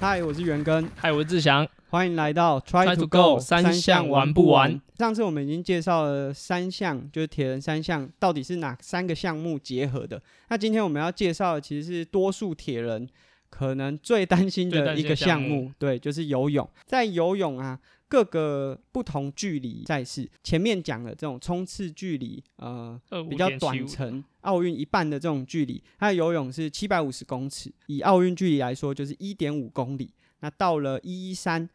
嗨，我是元根，嗨，我是志祥，欢迎来到 Try to Go 三项项玩不不完？上次我们已经介绍了三项，就是铁人三项到底是哪三个项目结合的。那今天我们要介绍的其实是多数铁人可能最担心的的一个项目，对，就是游泳。在游泳啊，各个不同距离赛事，前面讲的这种冲刺距离，呃，比较短程，奥运一半的这种距离，它的游泳是七百五十公尺，以奥运距离来说就是一点五公里。那到了一一三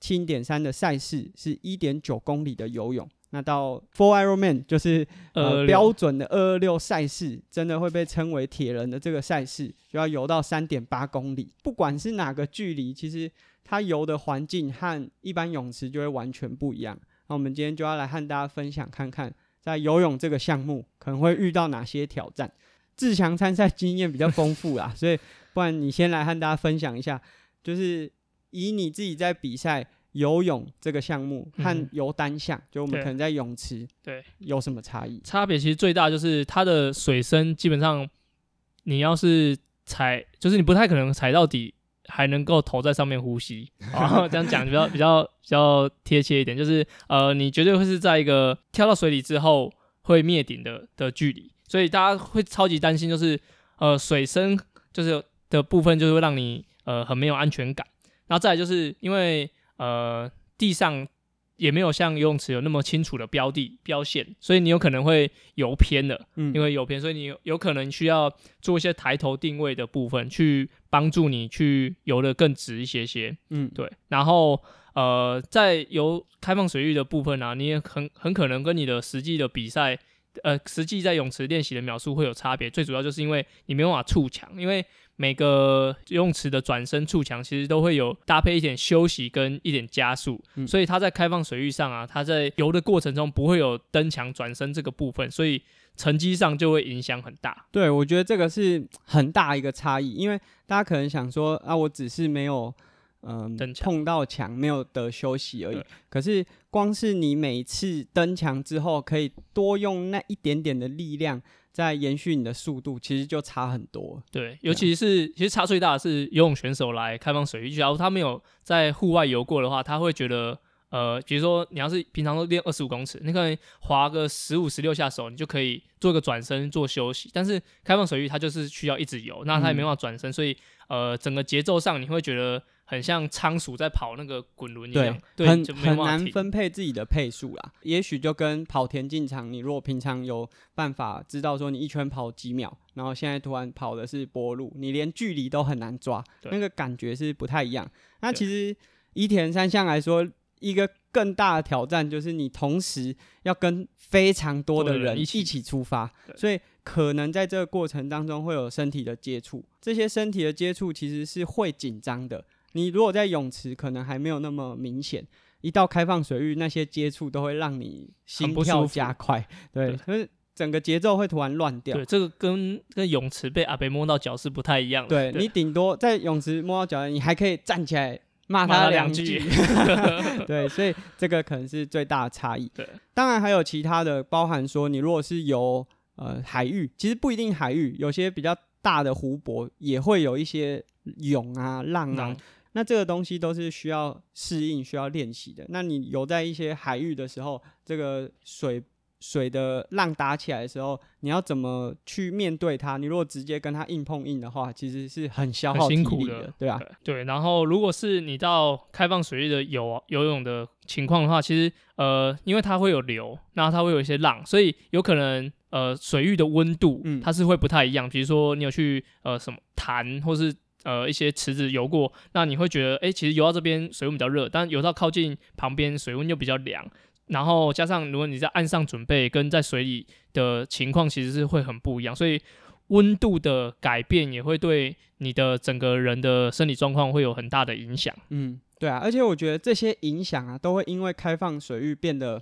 七点三的赛事是一点九公里的游泳。那到 Four Ironman 就是呃标准的二二六赛事，真的会被称为铁人的这个赛事，就要游到三点八公里。不管是哪个距离，其实它游的环境和一般泳池就会完全不一样。那我们今天就要来和大家分享看看，在游泳这个项目可能会遇到哪些挑战。自强参赛经验比较丰富啦，所以不然你先来和大家分享一下，就是以你自己在比赛游泳这个项目和嗯游单项，就我们可能在泳池对，有什么差异？差别其实最大就是它的水深基本上，你要是踩，就是你不太可能踩到底还能够头在上面呼吸。啊，这样讲比较比较比较贴切一点，就是呃，你绝对会是在一个跳到水里之后会灭顶的的距离，所以大家会超级担心，就是呃水深就是的部分就是会让你呃很没有安全感。然后再来就是因为呃地上也没有像游泳池有那么清楚的标的标线，所以你有可能会游偏了。嗯因为游偏，所以你有有可能需要做一些抬头定位的部分，去帮助你去游的更直一些些。嗯，对，然后呃，在游开放水域的部分呢、你也很很可能跟你的实际的比赛，呃，实际在泳池练习的秒数会有差别。最主要就是因为你没办法触墙，因为每个游泳池的转身触墙其实都会有搭配一点休息跟一点加速，嗯所以它在开放水域上啊，它在游的过程中不会有蹬墙转身这个部分，所以成绩上就会影响很大。对，我觉得这个是很大一个差异，因为大家可能想说啊，我只是没有嗯、登墙碰到墙，没有得休息而已。可是光是你每次登墙之后，可以多用那一点点的力量，在延续你的速度，其实就差很多。对，尤其是其实差最大的是游泳选手来开放水域，假如他没有在户外游过的话，他会觉得。呃，比如说你要是平常都练二十五公尺，你可能划个十五、十六下手，你就可以做个转身做休息。但是开放水域它就是需要一直游，那它也没办法转身，所以呃，整个节奏上你会觉得很像仓鼠在跑那个滚轮一样，对，很很。难分配自己的配速啦。也许就跟跑田径场，你如果平常有办法知道说你一圈跑几秒，然后现在突然跑的是波路，你连距离都很难抓，那个感觉是不太一样。那其实以田三项来说，一个更大的挑战就是你同时要跟非常多的人人一一起起出发，所以可能在这个过程当中会有身体的接触，这些身体的接触其实是会紧张的。你如果在泳池，可能还没有那么明显，一到开放水域，那些接触都会让你心跳加快，对，对。就是整个节奏会突然乱掉。对，。这个跟跟泳池被阿北摸到脚是不太一样的。对。你顶多在泳池摸到脚，你还可以站起来骂骂他两两句 对，所以这个可能是最大的差异。对，当然还有其他的，包含说你如果是游呃海域，其实不一定海域，有些比较大的湖泊也会有一些涌啊、浪啊那，那这个东西都是需要适应、需要练习的。那你游在一些海域的时候，这个水水的浪打起来的时候，你要怎么去面对它？你如果直接跟它硬碰硬的话，其实是很消耗体力辛苦的对啊，对，然后如果是你到开放水域的游游泳的情况的话，其实呃，因为它会有流，然后它会有一些浪，所以有可能呃水域的温度嗯它是会不太一样。比如说你有去呃什么潭或是呃一些池子游过，那你会觉得哎、诶其实游到这边水温比较热，但游到靠近旁边水温又比较凉。然后加上如果你在岸上准备跟在水里的情况，其实是会很不一样，所以温度的改变也会对你的整个人的生理状况会有很大的影响。嗯，对啊，而且我觉得这些影响啊，都会因为开放水域变得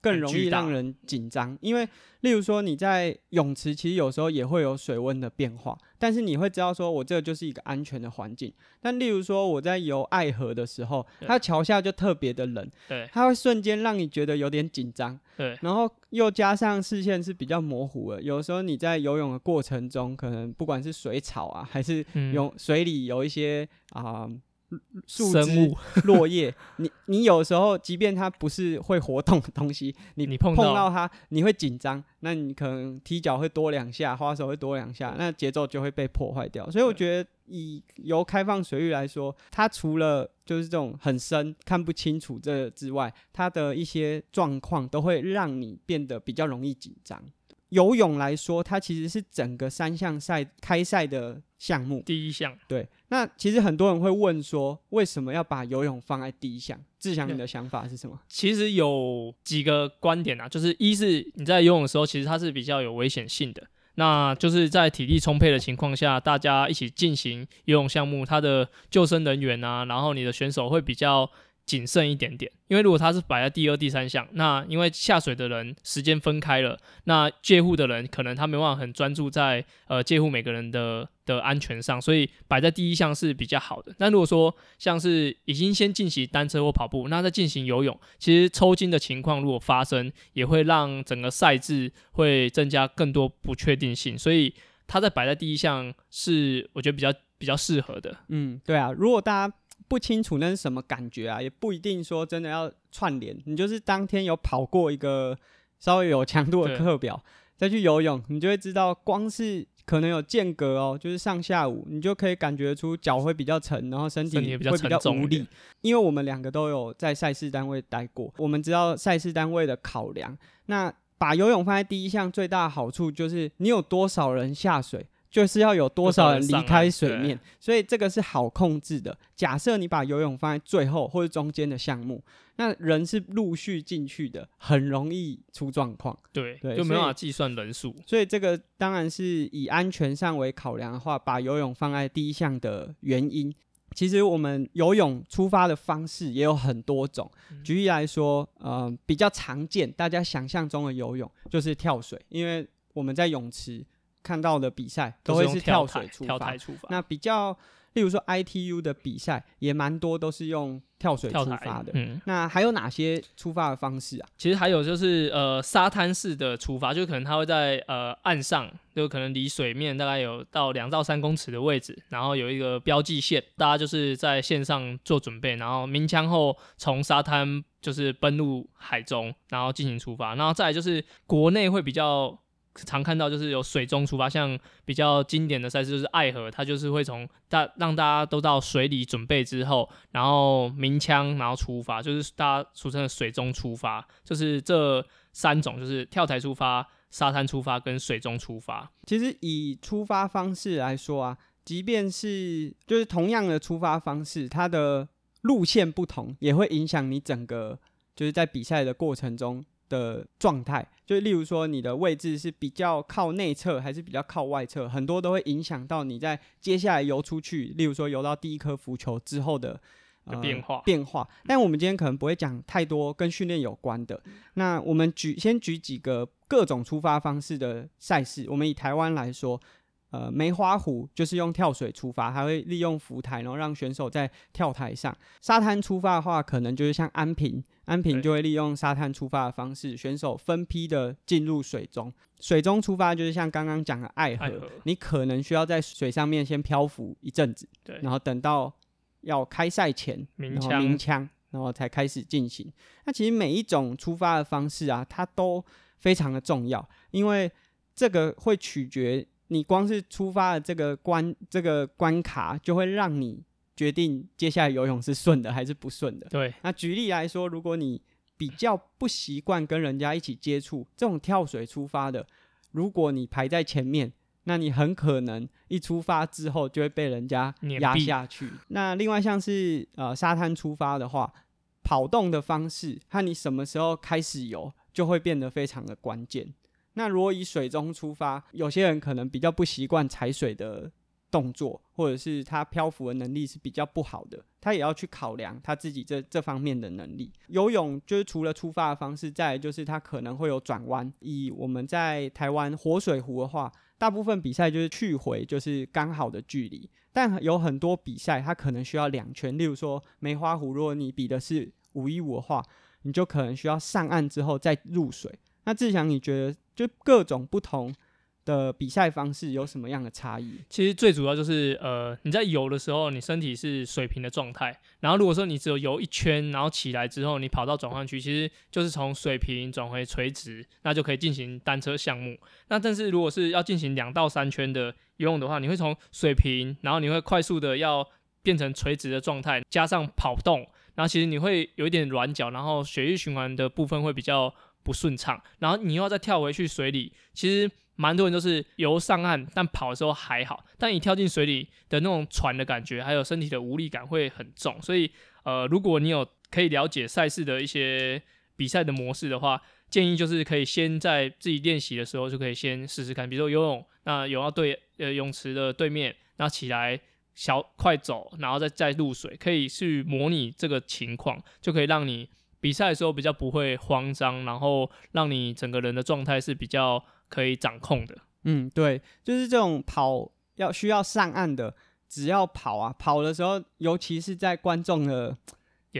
更容易让人紧张。因为例如说你在泳池，其实有时候也会有水温的变化，但是你会知道说我这个就是一个安全的环境。但例如说我在游爱河的时候，它桥下就特别的冷，对它会瞬间让你觉得有点紧张。对然后又加上视线是比较模糊的，有时候你在游泳的过程中，可能不管是水草啊，还是嗯泳水里有一些啊、树枝生物、落叶，你你有时候即便它不是会活动的东西，你你碰碰到它，你会紧张，那你可能踢脚会多两下，花手会多两下，那节奏就会被破坏掉。所以我觉得，以由开放水域来说，它除了就是这种很深看不清楚这之外，它的一些状况都会让你变得比较容易紧张。游泳来说，它其实是整个三项赛开赛的项目，第一项，对，那其实很多人会问说，为什么要把游泳放在第一项？志祥，你的想法是什么？其实有几个观点啊，就是一是你在游泳的时候，其实它是比较有危险性的。那就是在体力充沛的情况下，大家一起进行游泳项目，它的救生人员啊，然后你的选手会比较谨慎一点点。因为如果他是摆在第二、第三项，那因为下水的人时间分开了，那介护的人可能他没办法很专注在呃介护每个人的的安全上，所以摆在第一项是比较好的。但如果说像是已经先进行单车或跑步，那再进行游泳，其实抽筋的情况如果发生，也会让整个赛制会增加更多不确定性，所以它在摆在第一项是我觉得比较比较适合的。嗯，对啊，如果大家不清楚那是什么感觉啊，也不一定说真的要串联，你就是当天有跑过一个稍微有强度的课表，再去游泳，你就会知道，光是可能有间隔哦，就是上下午，你就可以感觉出脚会比较沉，然后身体会比较无力。因为我们两个都有在赛事单位待过，我们知道赛事单位的考量。那把游泳放在第一项，最大的好处就是你有多少人下水，就是要有多少人离开水面，所以这个是好控制的。假设你把游泳放在最后或者中间的项目，那人是陆续进去的，很容易出状况。对，对就没办法计算人数。所以这个当然是以安全上为考量的话，把游泳放在第一项的原因。其实我们游泳出发的方式也有很多种。举例来说，呃，比较常见大家想象中的游泳就是跳水，因为我们在泳池看到的比赛都会是跳水出发跳台。出发。那比较，例如说 ITU 的比赛也蛮多都是用跳水出发的。嗯，那还有哪些出发的方式啊？其实还有就是呃沙滩式的出发，就可能它会在呃岸上，就可能离水面大概有到两到三公尺的位置，然后有一个标记线，大家就是在线上做准备，然后鸣枪后从沙滩就是奔入海中，然后进行出发，然后再来就是国内会比较。常看到就是有水中出发，像比较经典的赛事就是爱河，它就是会从大让大家都到水里准备之后，然后鸣枪，然后出发，就是大家俗称的水中出发，就是这三种，就是跳台出发、沙滩出发跟水中出发。其实以出发方式来说啊，即便是就是同样的出发方式，它的路线不同，也会影响你整个就是在比赛的过程中的状态。就例如说，你的位置是比较靠内侧还是比较靠外侧，很多都会影响到你在接下来游出去。例如说，游到第一颗浮球之后的。的变化变化，但我们今天可能不会讲太多跟训练有关的。那我们举先举几个各种出发方式的赛事。我们以台湾来说，呃，梅花湖就是用跳水出发，还会利用浮台，然后让选手在跳台上。沙滩出发的话，可能就是像安平，安平就会利用沙滩出发的方式，选手分批的进入水中。水中出发就是像刚刚讲的爱河，爱河你可能需要在水上面先漂浮一阵子，对然后等到要开赛前，鸣枪鸣枪，然后才开始进行。那其实每一种出发的方式啊，它都非常的重要，因为这个会取决你光是出发的这个关这个关卡，就会让你决定接下来游泳是顺的还是不顺的。对，那举例来说，如果你比较不习惯跟人家一起接触，这种跳水出发的，如果你排在前面，那你很可能一出发之后就会被人家压下去。那另外像是呃沙滩出发的话，跑动的方式和你什么时候开始游，就会变得非常的关键。那如果以水中出发，有些人可能比较不习惯踩水的动作，或者是他漂浮的能力是比较不好的，他也要去考量他自己这这方面的能力。游泳就是除了出发的方式，再就是他可能会有转弯。以我们在台湾活水湖的话，大部分比赛就是去回就是刚好的距离，但有很多比赛它可能需要两圈。例如说梅花湖，如果你比的是五一五的话，你就可能需要上岸之后再入水。那志祥，你觉得就各种不同的比赛方式有什么样的差异？其实最主要就是呃，你在游的时候，你身体是水平的状态。然后如果说你只有游一圈，然后起来之后，你跑到转换区，其实就是从水平转回垂直，那就可以进行单车项目。那但是如果是要进行两到三圈的游泳的话，你会从水平，然后你会快速的要变成垂直的状态，加上跑动，然后其实你会有一点软脚，然后血液循环的部分会比较不顺畅，然后你又要再跳回去水里，其实。蛮多人都是游上岸，但跑的时候还好，但你跳进水里的那种喘的感觉，还有身体的无力感会很重。所以，呃，如果你有可以了解赛事的一些比赛的模式的话，建议就是可以先在自己练习的时候就可以先试试看，比如说游泳，那游到对呃泳池的对面，然后起来小快走，然后再再入水，可以去模拟这个情况，就可以让你比赛的时候比较不会慌张，然后让你整个人的状态是比较。可以掌控的，嗯，对，就是这种跑要需要上岸的，只要跑啊，跑的时候，尤其是在观众的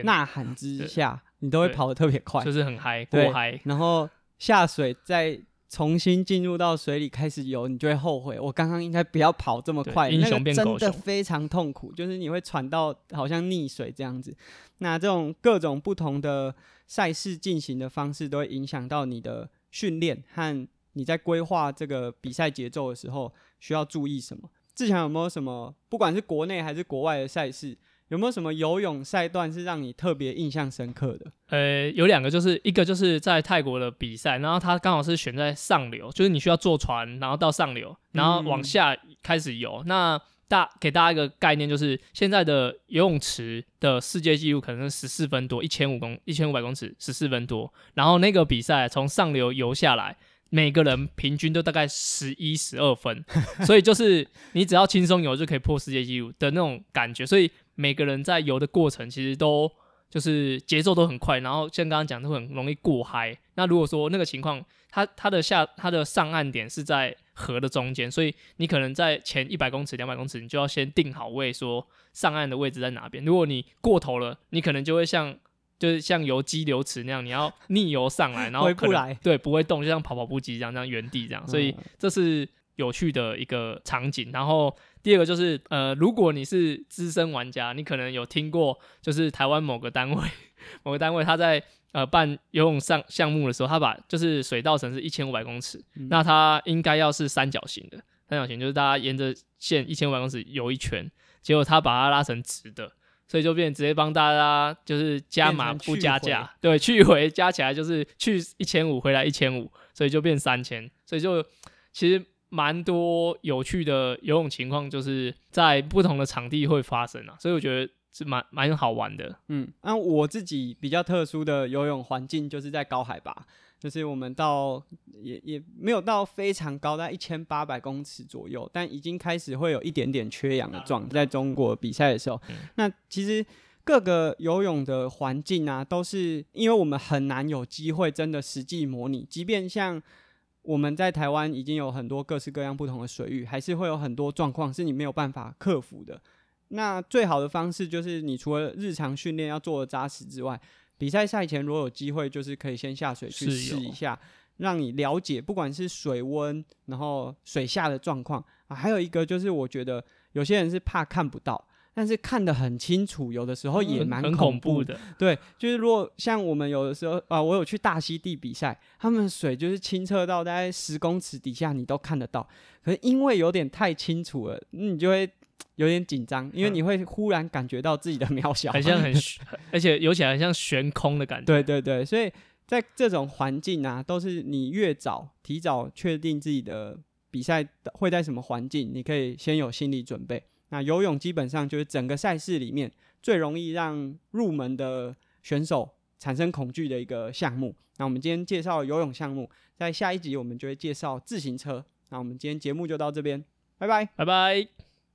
呐喊之下，你都会跑得特别快，就是很嗨，过嗨。然后下水再重新进入到水里开始游，你就会后悔，我刚刚应该不要跑这么快，英雄变真的非常痛苦，就是你会喘到好像溺水这样子。那这种各种不同的赛事进行的方式，都会影响到你的训练和。你在规划这个比赛节奏的时候，需要注意什么？志强有没有什么，不管是国内还是国外的赛事，有没有什么游泳赛段是让你特别印象深刻的？呃，有两个，就是一个就是在泰国的比赛，然后它刚好是选在上流，就是你需要坐船，然后到上流，然后往下开始游。那大给大家一个概念，就是现在的游泳池的世界纪录可能是十四分多，一千五公一千五百公尺，十四分多。然后那个比赛从上流游下来。每个人平均都大概十一、十二分，所以就是你只要轻松游就可以破世界纪录的那种感觉。所以每个人在游的过程其实都就是节奏都很快，然后像刚刚讲都很容易过嗨。那如果说那个情况，它它的下它的上岸点是在河的中间，所以你可能在前一百公尺、两百公尺，你就要先定好位，说上岸的位置在哪边。如果你过头了，你可能就会像。就是像游激流池那样，你要逆游上来，然后可能对不会动，就像跑跑步机这样，这样原地这样。所以这是有趣的一个场景。然后第二个就是，呃，如果你是资深玩家，你可能有听过，就是台湾某个单位，某个单位他在呃办游泳上项目的时候，他把就是水道程是一千五百公尺，那它应该要是三角形的，三角形就是大家沿着线一千五百公尺游一圈，结果他把它拉成直的。所以就变直接帮大家就是加码不加价，对，去回加起来就是去一千五回来一千五，所以就变三千，所以就其实蛮多有趣的游泳情况，就是在不同的场地会发生啊，所以我觉得是蛮蛮好玩的。嗯，那我自己比较特殊的游泳环境就是在高海拔。就是我们到也也没有到非常高，在一千八百公尺左右，但已经开始会有一点点缺氧的状态。在中国比赛的时候，那其实各个游泳的环境啊，都是因为我们很难有机会真的实际模拟。即便像我们在台湾已经有很多各式各样不同的水域，还是会有很多状况是你没有办法克服的。那最好的方式就是，你除了日常训练要做的扎实之外。比赛赛前如果有机会，就是可以先下水去试一下，让你了解不管是水温，然后水下的状况啊。还有一个就是，我觉得有些人是怕看不到，但是看得很清楚，有的时候也蛮恐怖的。对，就是如果像我们有的时候啊，我有去大溪地比赛，他们水就是清澈到大概十公尺底下你都看得到，可是因为有点太清楚了，你就会。有点紧张，因为你会忽然感觉到自己的渺小，很像很，而且游起来很像悬空的感觉。对对对，所以在这种环境啊，都是你越早提早确定自己的比赛会在什么环境，你可以先有心理准备。那游泳基本上就是整个赛事里面最容易让入门的选手产生恐惧的一个项目。那我们今天介绍游泳项目，在下一集我们就会介绍自行车。那我们今天节目就到这边，拜拜，拜拜。